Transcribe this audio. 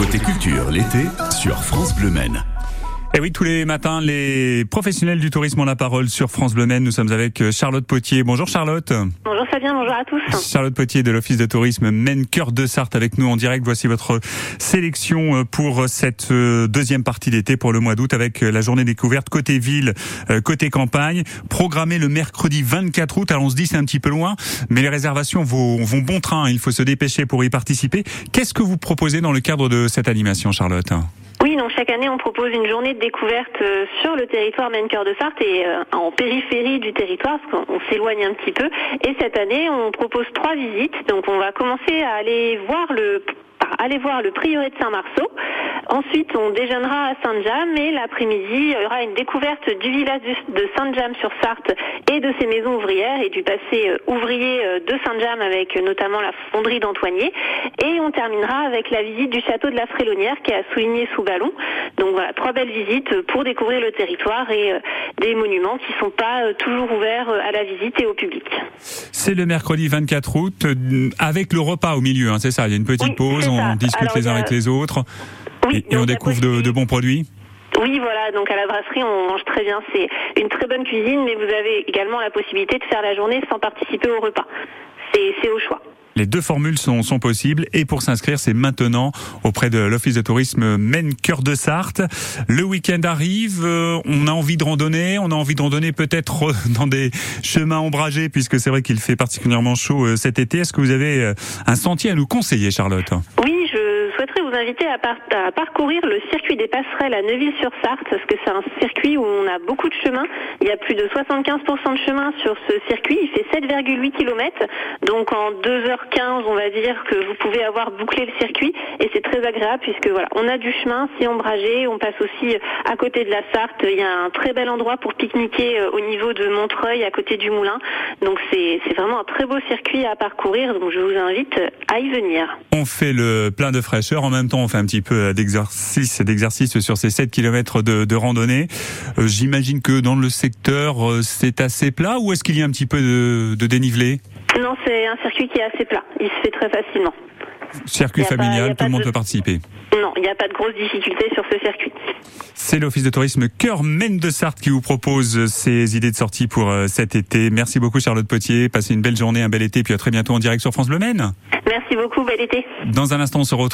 Côté culture, l'été, sur France Bleu Maine. Et oui, tous les matins, les professionnels du tourisme ont la parole sur France Bleu Maine. Nous sommes avec euh, Charlotte Potier. Bonjour Charlotte. Bonjour Fabien, bonjour à tous. Charlotte Potier de l'Office de tourisme Maine Cœur de Sarthe avec nous en direct. Voici votre sélection euh, pour cette euh, deuxième partie d'été pour le mois d'août avec la journée découverte côté ville, côté campagne, programmée le mercredi 24 août. Alors on se dit c'est un petit peu loin, mais les réservations vont, vont bon train. Il faut se dépêcher pour y participer. Qu'est-ce que vous proposez dans le cadre de cette animation, Charlotte? Oui, donc chaque année on propose une journée de découverte euh, sur le territoire Maine-Cœur de Sarthe et euh, en périphérie du territoire, parce qu'on s'éloigne un petit peu. Et cette année on propose trois visites. Donc on va commencer à aller voir le aller voir le prieuré de Saint-Marceau. Ensuite, on déjeunera à Saint-James et l'après-midi, il y aura une découverte du village de Saint-James-sur-Sarthe et de ses maisons ouvrières et du passé euh, ouvrier euh, de Saint-James avec euh, notamment la fonderie d'Antoigné. Et on terminera avec la visite du château de la Frélonnière qui a souligné sous ballon. Donc voilà, trois belles visites pour découvrir le territoire et des monuments qui sont pas toujours ouverts à la visite et au public. C'est le mercredi 24 août avec le repas au milieu, hein, c'est ça. Il y a une petite pause, on discute les uns avec les autres et, on découvre de, bons produits oui, voilà, donc à la brasserie, on mange très bien. C'est une très bonne cuisine, mais vous avez également la possibilité de faire la journée sans participer au repas. C'est au choix. Les deux formules sont, sont possibles et pour s'inscrire, c'est maintenant auprès de l'Office de tourisme Maine Cœur de Sarthe. Le week-end arrive, euh, on a envie de randonner, on a envie de randonner peut-être dans des chemins ombragés puisque c'est vrai qu'il fait particulièrement chaud euh, cet été. Est-ce que vous avez euh, un sentier à nous conseiller, Charlotte? Oui, vous inviter à, parcourir le circuit des passerelles à Neuville-sur-Sarthe, parce que c'est un circuit où on a beaucoup de chemins. Il y a plus de 75% de chemin sur ce circuit. Il fait 7,8 km. Donc en 2h15, on va dire que vous pouvez avoir bouclé le circuit. Et c'est très agréable puisque voilà, on a du chemin, c'est ombragé. On passe aussi à côté de la Sarthe. Il y a un très bel endroit pour pique-niquer euh, au niveau de Montreuil, à côté du moulin. Donc c'est vraiment un très beau circuit à parcourir. Donc je vous invite à y venir. On fait le plein de fraîcheur en même temps, on fait un petit peu d'exercice, d'exercice sur ces 7 km de, randonnée. Euh, j'imagine que dans le secteur, euh, c'est assez plat ou est-ce qu'il y a un petit peu de, dénivelé? Non, c'est un circuit qui est assez plat. Il se fait très facilement. Circuit familial, tout le monde peut participer. Non, il n'y a pas de grosses difficultés sur ce circuit. C'est l'Office de tourisme Cœur Maine de Sarthe qui vous propose ces idées de sortie pour euh, cet été. Merci beaucoup Charlotte Potier. Passez une belle journée, un bel été, puis à très bientôt en direct sur France Bleu Maine. Merci beaucoup, bel été. Dans un instant, on se retrouve.